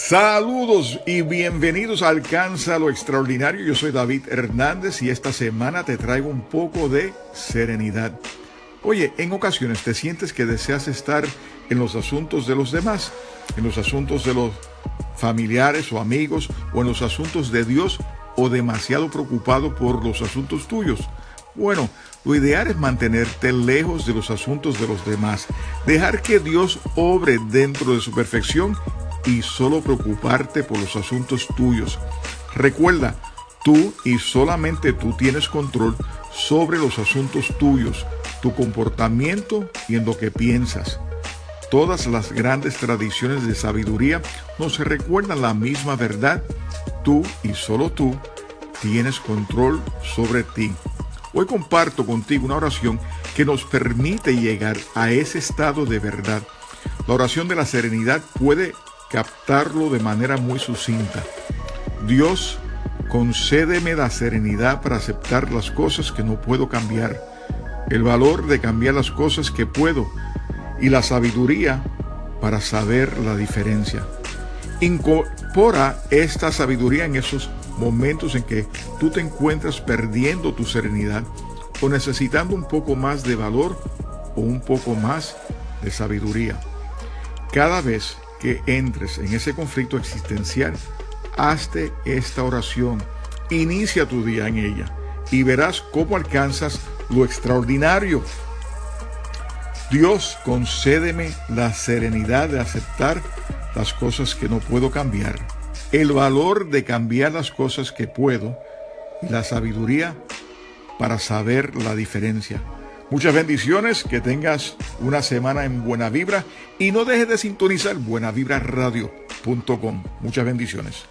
Saludos y bienvenidos a Alcanza lo Extraordinario. Yo soy David Hernández y esta semana te traigo un poco de serenidad. Oye, en ocasiones te sientes que deseas estar en los asuntos de los demás, en los asuntos de los familiares o amigos o en los asuntos de Dios o demasiado preocupado por los asuntos tuyos. Bueno, lo ideal es mantenerte lejos de los asuntos de los demás, dejar que Dios obre dentro de su perfección y solo preocuparte por los asuntos tuyos. Recuerda, tú y solamente tú tienes control sobre los asuntos tuyos, tu comportamiento y en lo que piensas. Todas las grandes tradiciones de sabiduría nos recuerdan la misma verdad. Tú y solo tú tienes control sobre ti. Hoy comparto contigo una oración que nos permite llegar a ese estado de verdad. La oración de la serenidad puede captarlo de manera muy sucinta. Dios, concédeme la serenidad para aceptar las cosas que no puedo cambiar, el valor de cambiar las cosas que puedo y la sabiduría para saber la diferencia. Incorpora esta sabiduría en esos momentos en que tú te encuentras perdiendo tu serenidad o necesitando un poco más de valor o un poco más de sabiduría. Cada vez que entres en ese conflicto existencial, hazte esta oración, inicia tu día en ella y verás cómo alcanzas lo extraordinario. Dios, concédeme la serenidad de aceptar las cosas que no puedo cambiar, el valor de cambiar las cosas que puedo y la sabiduría para saber la diferencia. Muchas bendiciones, que tengas una semana en buena vibra y no dejes de sintonizar buenavibraradio.com. Muchas bendiciones.